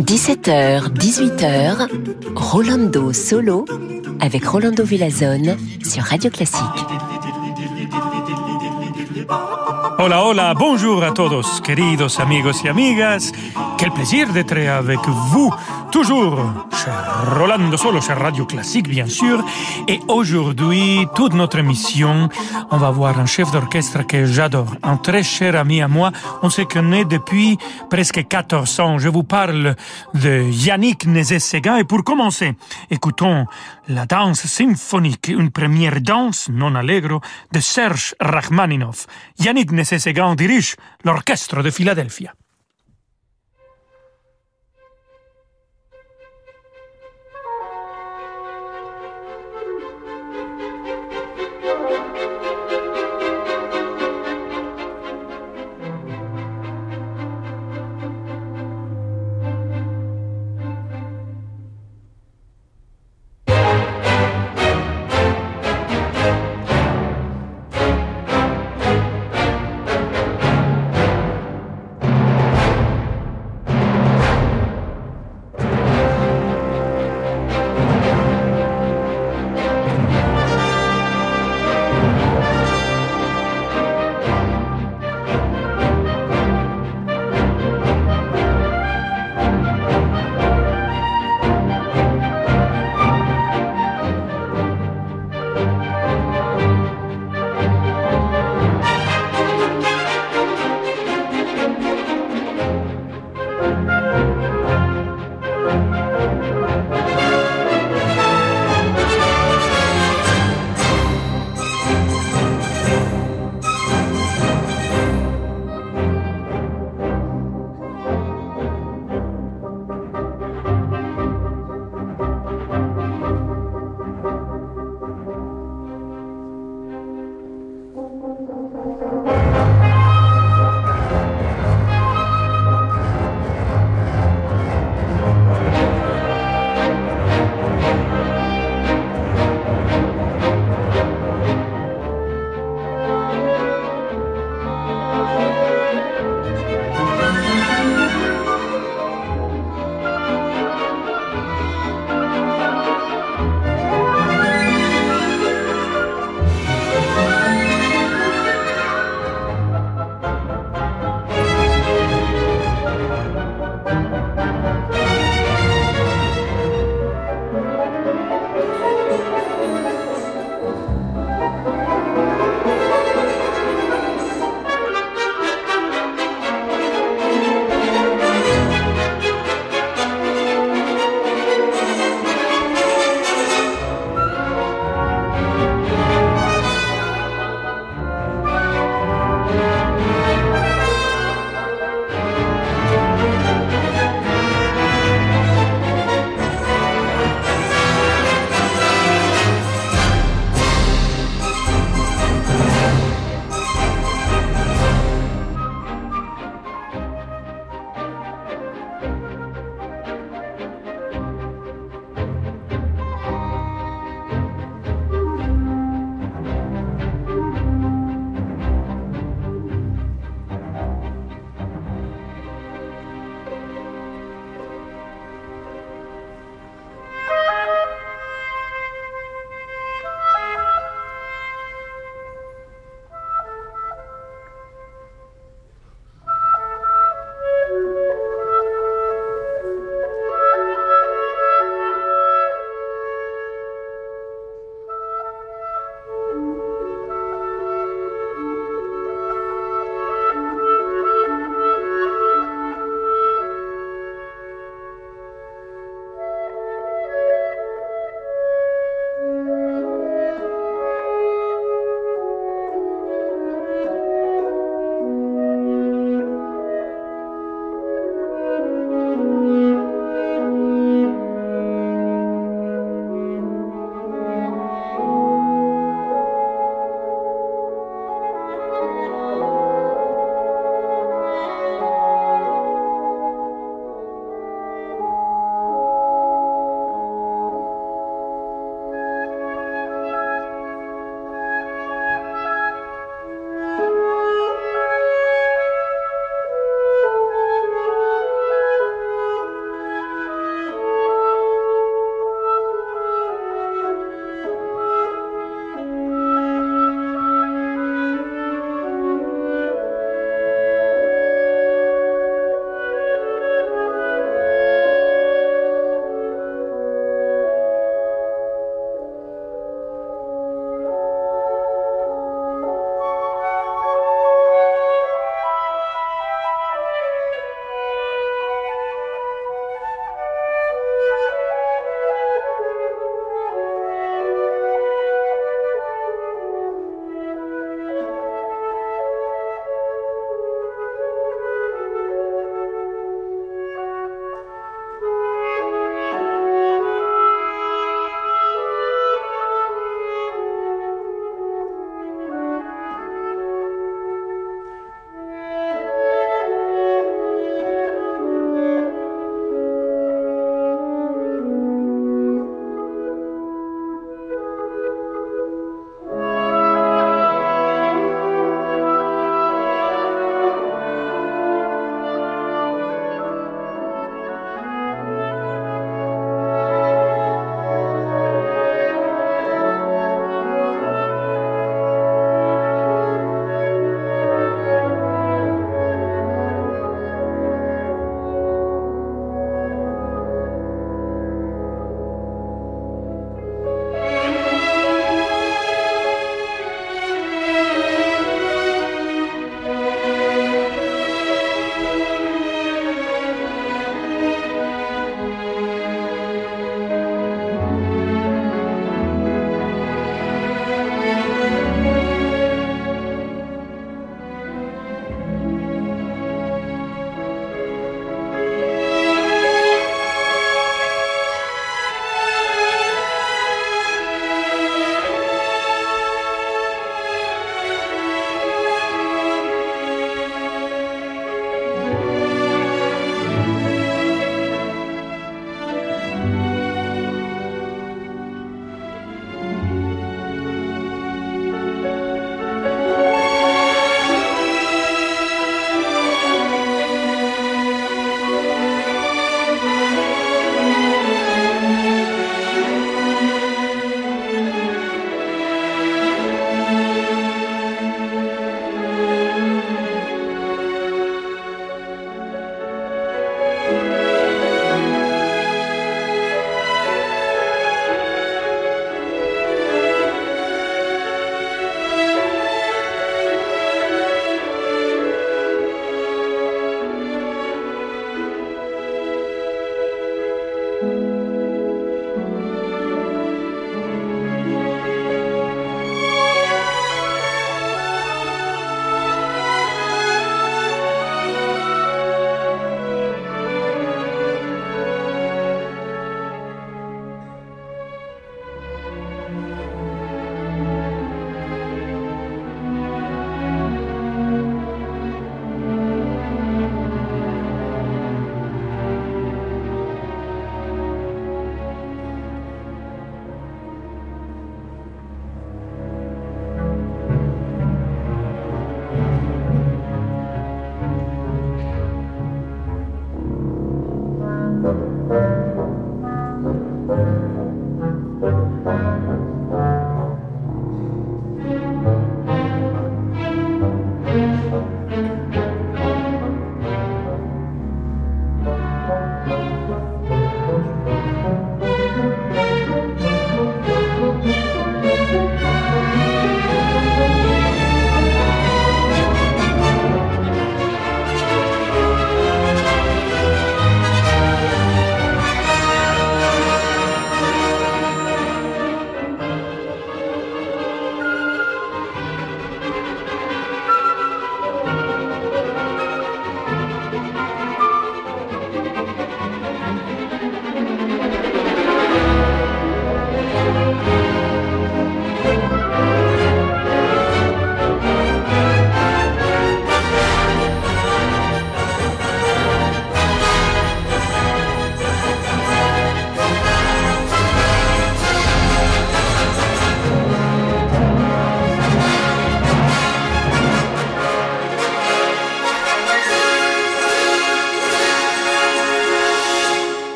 17h, 18h, Rolando Solo avec Rolando Villazone sur Radio Classique. Hola, hola, bonjour à todos, queridos amigos y amigas. Quel plaisir d'être avec vous, toujours, cher Rolando Solo, cher Radio Classique, bien sûr. Et aujourd'hui, toute notre émission, on va voir un chef d'orchestre que j'adore, un très cher ami à moi. On se connaît depuis presque 14 ans. Je vous parle de Yannick Nézet-Séguin. Et pour commencer, écoutons la danse symphonique, une première danse non allegro de Serge Rachmaninov. Yannick Nézet-Séguin dirige l'orchestre de Philadelphie.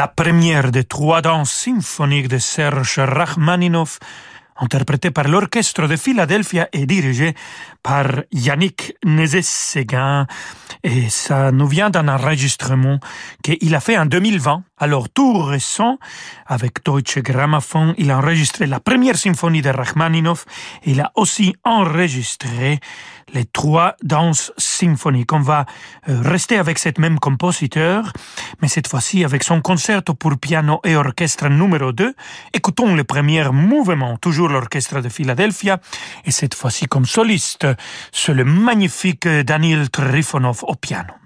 La première des trois danses symphoniques de Serge Rachmaninoff, interprétée par l'Orchestre de Philadelphie et dirigée par Yannick Nézet-Séguin. Et ça nous vient d'un enregistrement qu'il a fait en 2020. Alors, tout récent, avec Deutsche Grammophon, il a enregistré la première symphonie de Rachmaninoff. Il a aussi enregistré les trois danses symphoniques. On va euh, rester avec cette même compositeur, mais cette fois-ci avec son concerto pour piano et orchestre numéro 2. Écoutons le premier mouvement, toujours l'orchestre de Philadelphia, et cette fois-ci comme soliste, c'est le magnifique Daniel Trifonov au piano?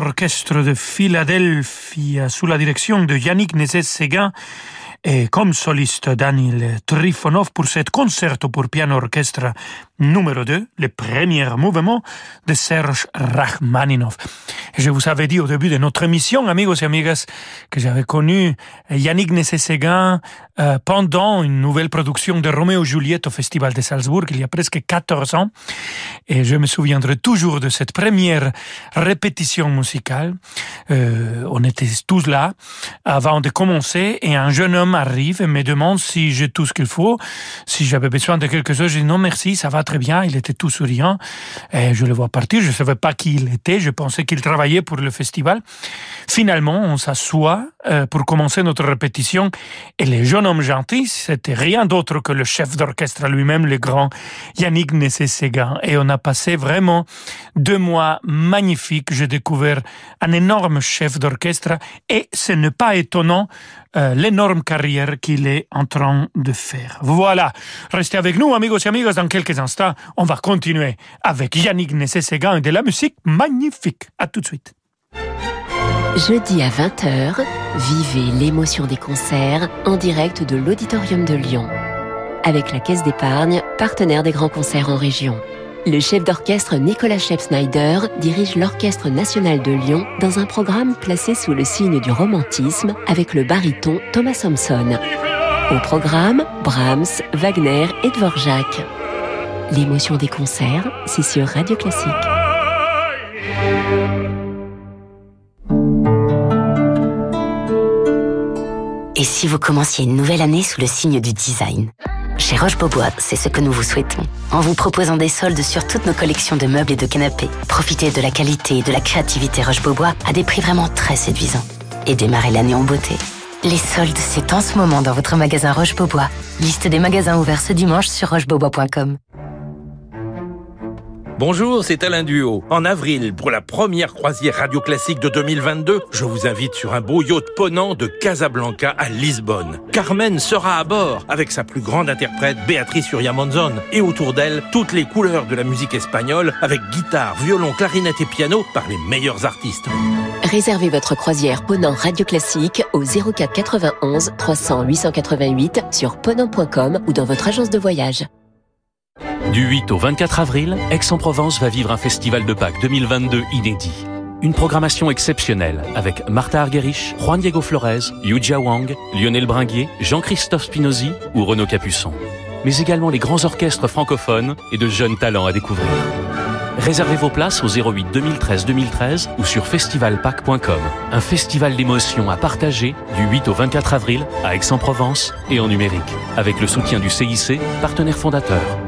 L'orchestre de Philadelphie sous la direction de Yannick Nézet-Séguin et comme soliste Daniel Trifonov pour cet concerto pour piano orchestre numéro 2, le premier mouvement de Serge Rachmaninov. je vous avais dit au début de notre émission, amigos et amigas, que j'avais connu Yannick Nécességuin euh, pendant une nouvelle production de Roméo Juliette au Festival de Salzbourg il y a presque 14 ans. Et je me souviendrai toujours de cette première répétition musicale. Euh, on était tous là avant de commencer et un jeune homme arrive et me demande si j'ai tout ce qu'il faut, si j'avais besoin de quelque chose. Je dis non merci, ça va très bien. Il était tout souriant. Et je le vois partir. Je ne savais pas qui il était. Je pensais qu'il travaillait pour le festival. Finalement, on s'assoit euh, pour commencer notre répétition. Et le jeune homme gentil, c'était rien d'autre que le chef d'orchestre lui-même, le grand Yannick Nessé-Séguin. Et on a passé vraiment deux mois magnifiques. J'ai découvert un énorme chef d'orchestre. Et ce n'est pas étonnant euh, l'énorme carrière qu'il est en train de faire. Voilà. Restez avec nous, amigos et amigas. Dans quelques instants, on va continuer avec Yannick Nessé-Séguin et de la musique magnifique. À tout de suite. Jeudi à 20h, vivez l'émotion des concerts en direct de l'Auditorium de Lyon. Avec la Caisse d'épargne, partenaire des grands concerts en région. Le chef d'orchestre Nicolas Shep-Snyder dirige l'Orchestre national de Lyon dans un programme placé sous le signe du romantisme avec le baryton Thomas Thompson. Au programme, Brahms, Wagner et Dvorak. L'émotion des concerts, c'est sur Radio Classique. Et si vous commenciez une nouvelle année sous le signe du design? Chez Roche-Beaubois, c'est ce que nous vous souhaitons. En vous proposant des soldes sur toutes nos collections de meubles et de canapés, profitez de la qualité et de la créativité Roche-Beaubois à des prix vraiment très séduisants. Et démarrez l'année en beauté. Les soldes, c'est en ce moment dans votre magasin Roche-Beaubois. Liste des magasins ouverts ce dimanche sur rochebeaubois.com. Bonjour, c'est Alain Duo. En avril, pour la première croisière radio classique de 2022, je vous invite sur un beau yacht ponant de Casablanca à Lisbonne. Carmen sera à bord avec sa plus grande interprète Béatrice Uriamonzon et autour d'elle toutes les couleurs de la musique espagnole avec guitare, violon, clarinette et piano par les meilleurs artistes. Réservez votre croisière Ponant Radio Classique au 04 91 300 888 sur ponant.com ou dans votre agence de voyage. Du 8 au 24 avril, Aix-en-Provence va vivre un festival de Pâques 2022 inédit. Une programmation exceptionnelle avec Martha Argerich, Juan Diego Flores, Yujia Wang, Lionel Bringuier, Jean-Christophe Spinozzi ou Renaud Capuçon. Mais également les grands orchestres francophones et de jeunes talents à découvrir. Réservez vos places au 08 2013 2013 ou sur festivalpac.com. Un festival d'émotions à partager du 8 au 24 avril à Aix-en-Provence et en numérique, avec le soutien du CIC, partenaire fondateur.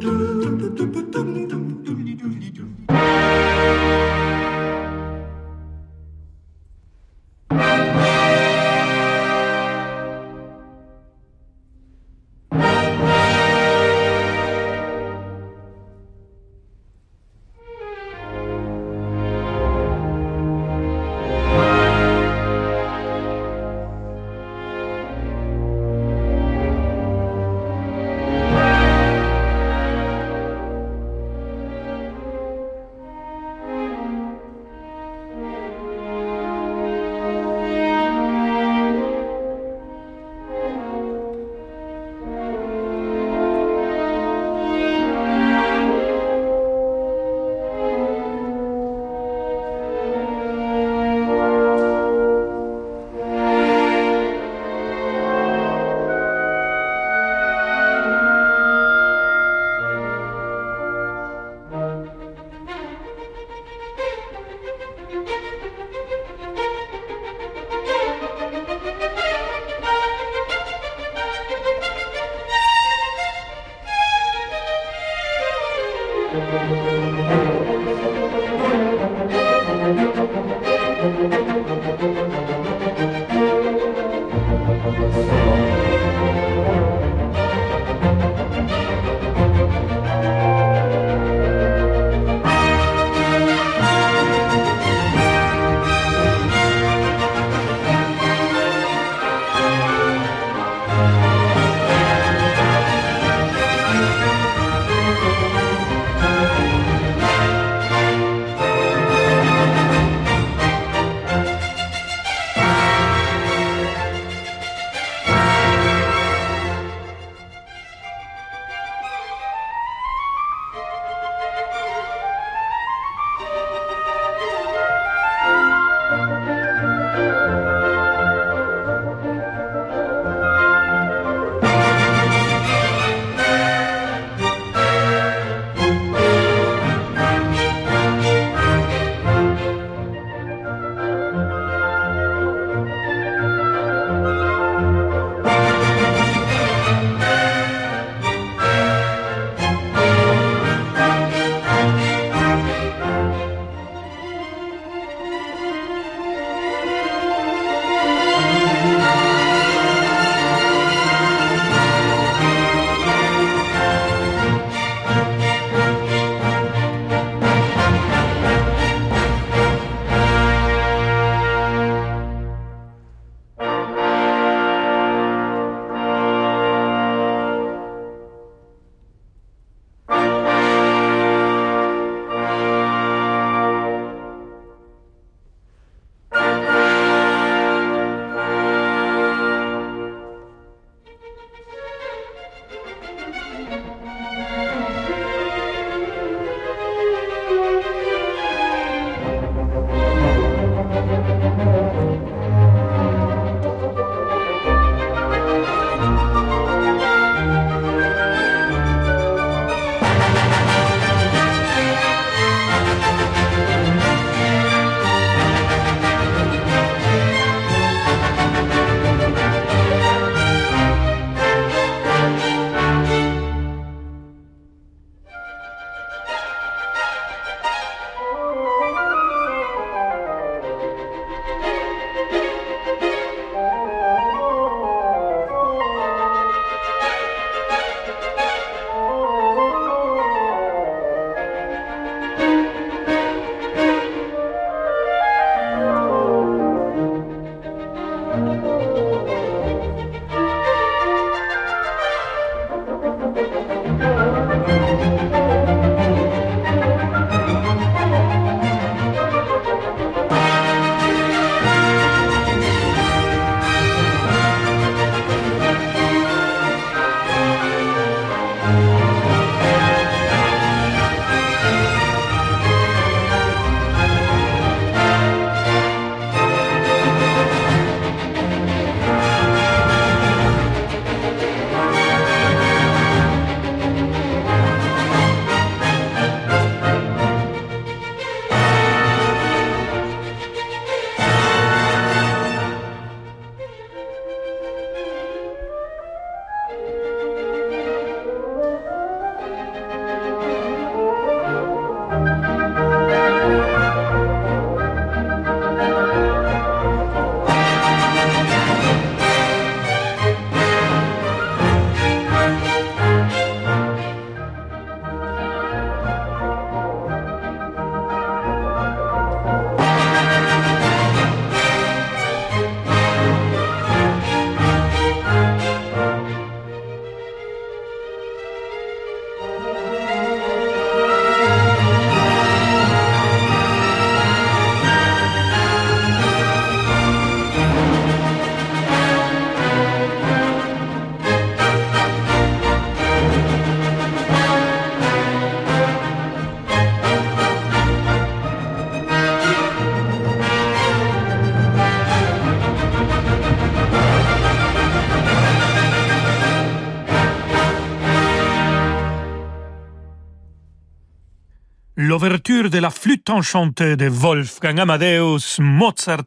De la flûte enchantée de Wolfgang Amadeus Mozart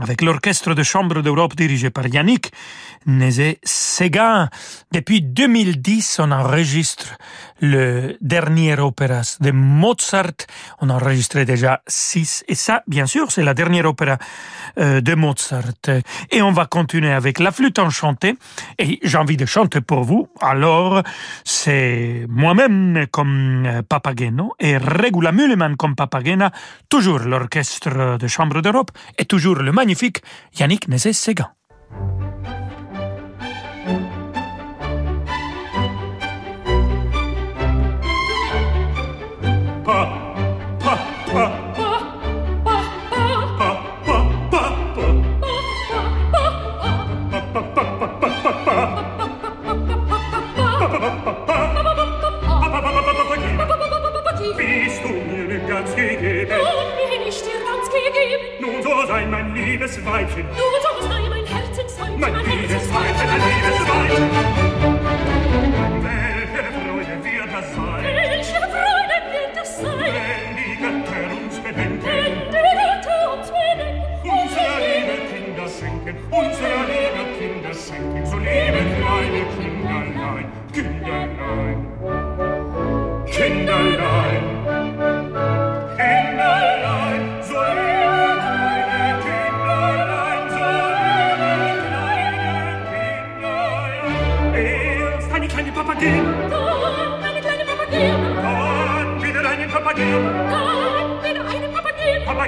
avec l'Orchestre de chambre d'Europe dirigé par Yannick Nézet-Séguin. Depuis 2010, on enregistre le dernier opéra de Mozart. On a enregistré déjà six. Et ça, bien sûr, c'est la dernière opéra euh, de Mozart. Et on va continuer avec la flûte enchantée. Et j'ai envie de chanter pour vous. Alors, c'est moi-même comme euh, Papageno et Regula Müllemann comme Papagena. Toujours l'Orchestre de chambre d'Europe et toujours le magnifique Yannick Nézet-Séguin. vibes in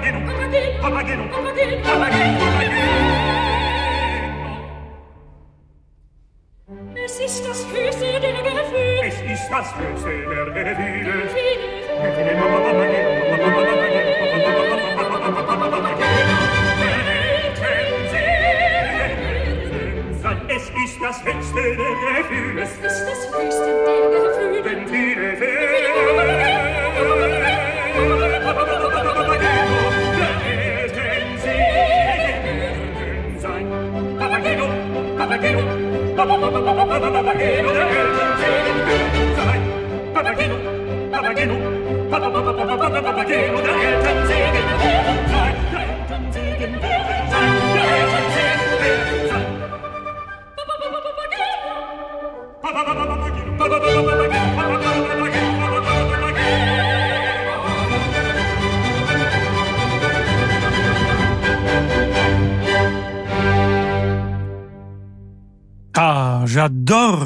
papageno papageno papageno papageno papageno. Es ist das höchste der gefühle es ist das höchste der gefühle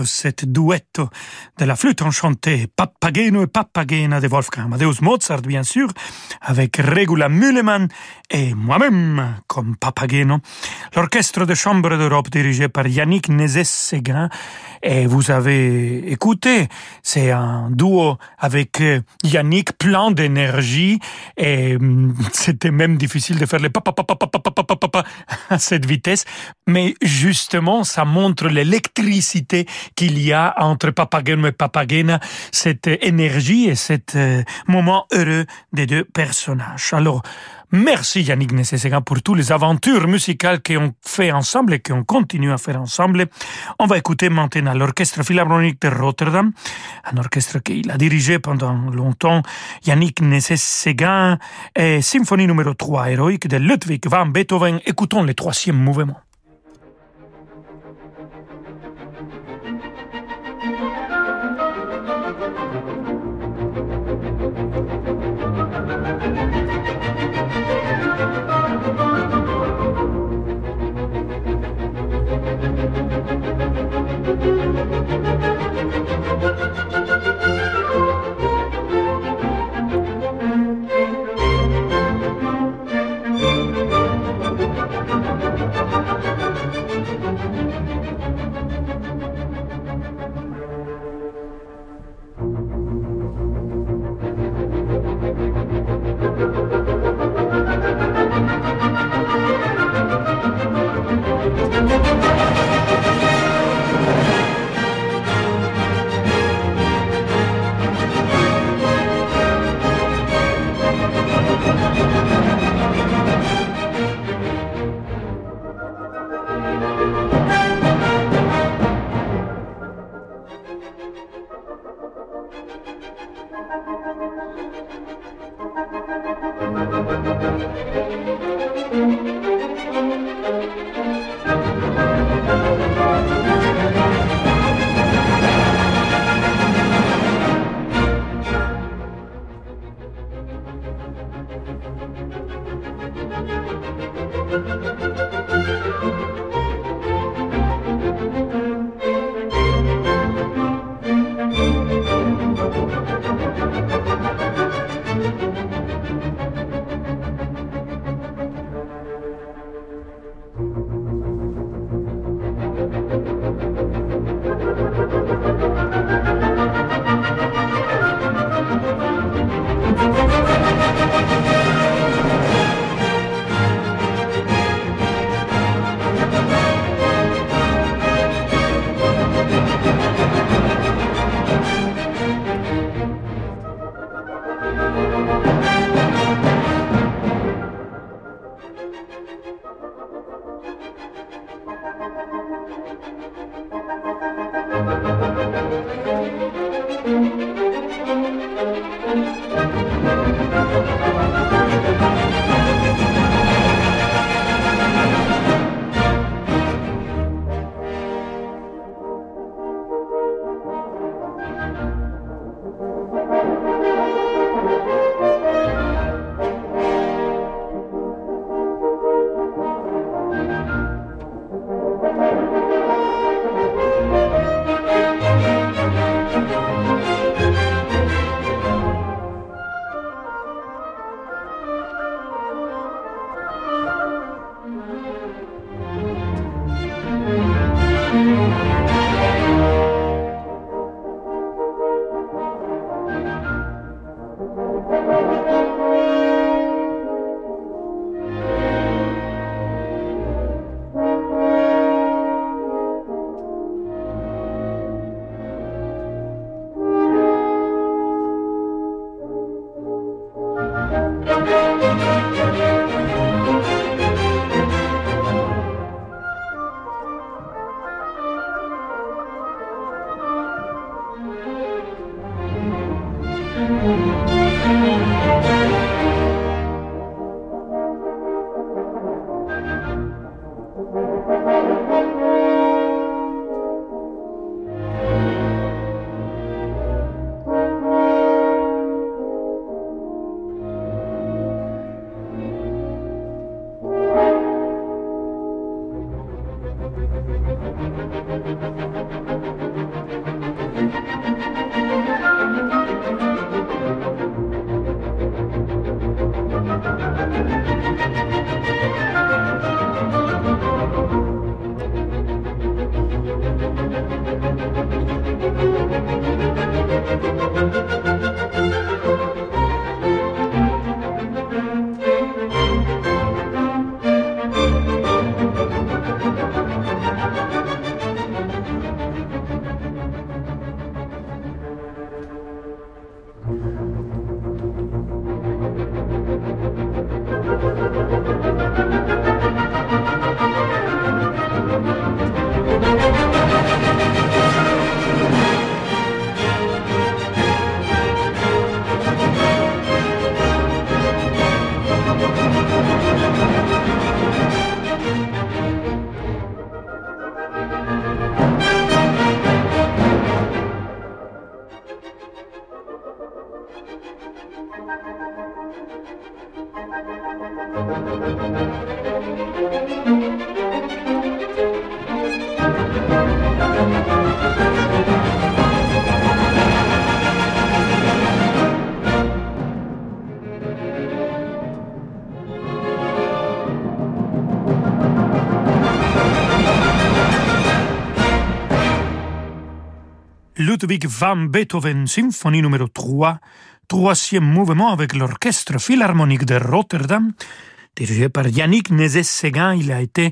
cette duetto de la flûte enchantée, Papageno et Papagena de Wolfgang Amadeus Mozart, bien sûr, avec Regula Müllemann et moi-même comme Papageno. L'orchestre de chambre d'Europe dirigé par Yannick Nézet-Séguin. Et vous avez écouté, c'est un duo avec euh, Yannick plein d'énergie et hum, c'était même difficile de faire les papa à cette vitesse. Mais justement, ça montre l'électricité qu'il y a entre Papageno et Papagena, énergie et cet euh, moment heureux des deux personnages. Alors, Merci Yannick Nécessaire pour toutes les aventures musicales qu'on fait ensemble et qu'on continue à faire ensemble. On va écouter maintenant l'Orchestre Philharmonique de Rotterdam, un orchestre qu'il a dirigé pendant longtemps, Yannick Nécessaire, et Symphonie numéro 3 héroïque de Ludwig van Beethoven. Écoutons le troisième mouvement. Thank you. Ludwig van Beethoven, symphonie numéro 3, troisième mouvement avec l'Orchestre Philharmonique de Rotterdam, dirigé par Yannick Nézet-Séguin. Il a été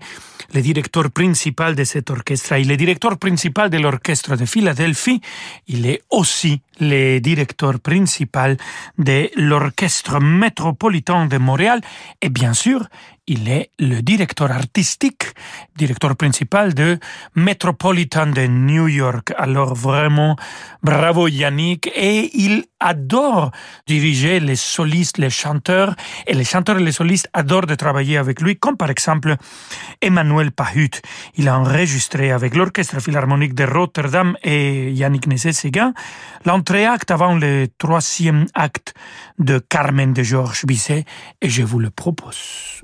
le directeur principal de cet orchestre. Il est directeur principal de l'Orchestre de Philadelphie. Il est aussi le directeur principal de l'Orchestre métropolitain de Montréal. Et bien sûr, il est le directeur artistique, directeur principal de Metropolitan de New York. Alors vraiment, bravo Yannick. Et il adore diriger les solistes, les chanteurs. Et les chanteurs et les solistes adorent de travailler avec lui, comme par exemple Emmanuel Pahut. Il a enregistré avec l'Orchestre Philharmonique de Rotterdam et Yannick Nézet-Séguin l'entrée-acte avant le troisième acte de Carmen de Georges Bizet et je vous le propose.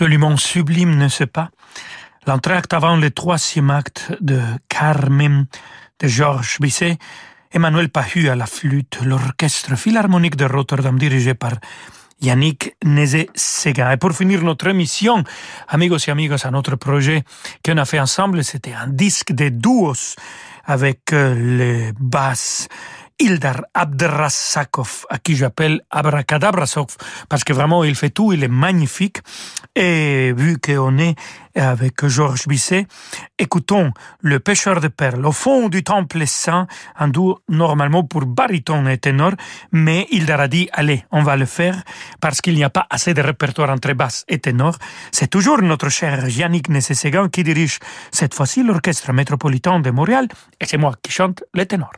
Absolument sublime, n'est-ce pas? L'entracte avant le troisième acte de Carmen de Georges Bizet, Emmanuel Pahu à la flûte, l'orchestre philharmonique de Rotterdam dirigé par Yannick Nézé-Séguin. Et pour finir notre émission, amigos et amigas, à notre projet qu'on a fait ensemble, c'était un disque de duos avec euh, les basses Ildar Abdrasakov, à qui j'appelle Abracadabrasov, parce que vraiment il fait tout, il est magnifique. Et vu qu'on est avec Georges Bisset, écoutons Le pêcheur de perles au fond du temple saint, duo normalement pour baryton et ténor, mais Ildar a dit, allez, on va le faire, parce qu'il n'y a pas assez de répertoire entre basse et ténor. C'est toujours notre cher Yannick Nessesegan qui dirige cette fois-ci l'orchestre métropolitain de Montréal, et c'est moi qui chante les ténors.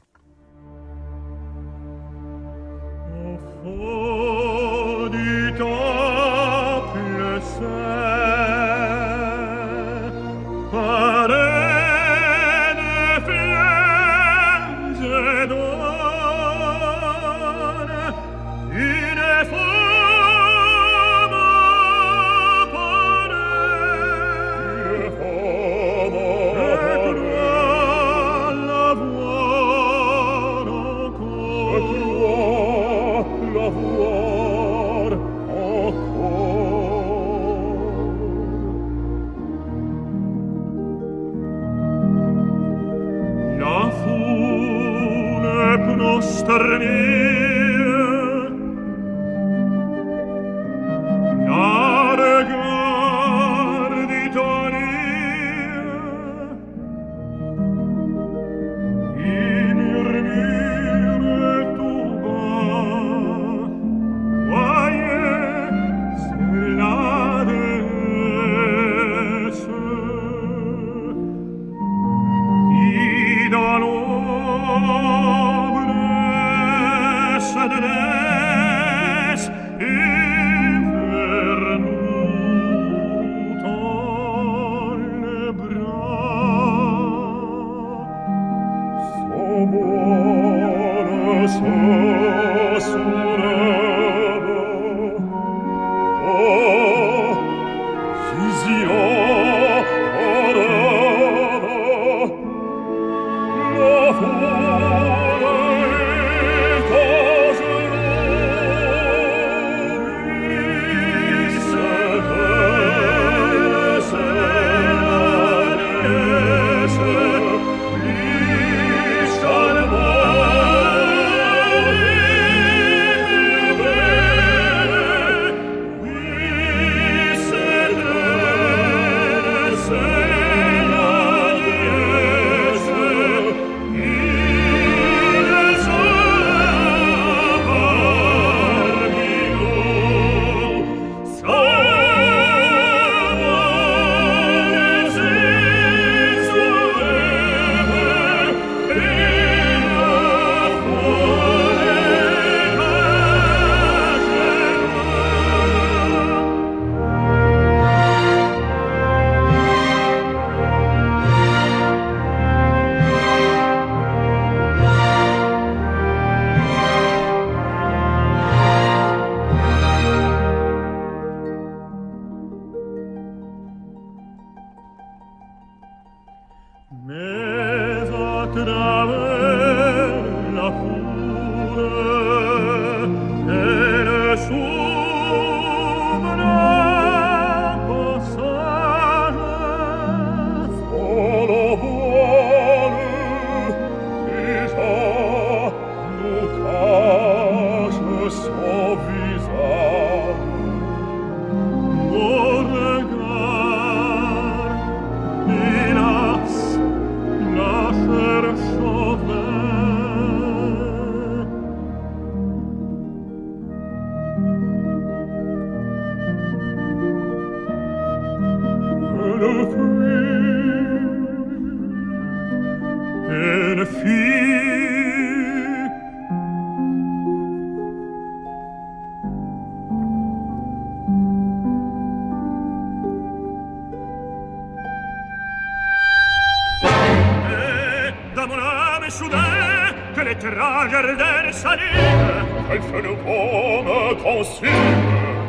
S'anime Elle fait le bon me consume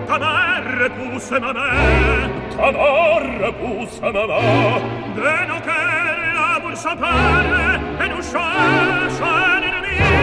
Ta mère repousse ma main. Ta mort repousse ma main. De nos cœurs l'amour s'empare Et nous cherche un ennemi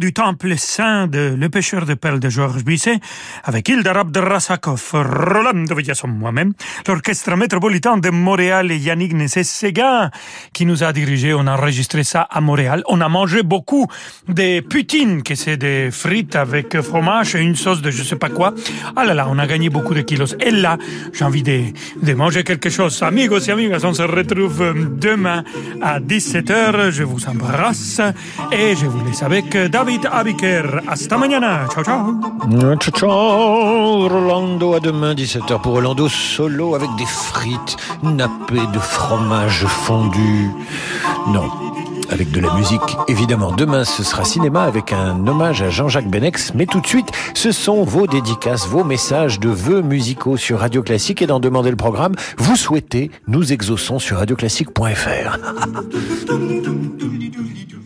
du temple saint de Le pêcheur de perles de Georges Bizet, avec Ildar Abdrasakov, Roland Villasson, moi-même, l'orchestre métropolitain de Montréal et Yannick Nessé-Séguin, qui nous a dirigé. On a enregistré ça à Montréal. On a mangé beaucoup des poutines, que c'est des frites avec fromage et une sauce de je sais pas quoi. Ah là là, on a gagné beaucoup de kilos. Et là, j'ai envie de, de manger quelque chose. Amigos et amigas, on se retrouve demain à 17h. Je vous embrasse et je vous laisse avec David Abiker. Hasta mañana. Ciao, ciao. Ciao, ciao. Rolando, à demain, 17h pour Rolando solo avec des frites nappées de fromage fondu. Non, avec de la musique, évidemment. Demain, ce sera cinéma avec un hommage à Jean-Jacques Benex. Mais tout de suite, ce sont vos dédicaces, vos messages de vœux musicaux sur Radio Classique. Et d'en demander le programme, vous souhaitez, nous exauçons sur radioclassique.fr.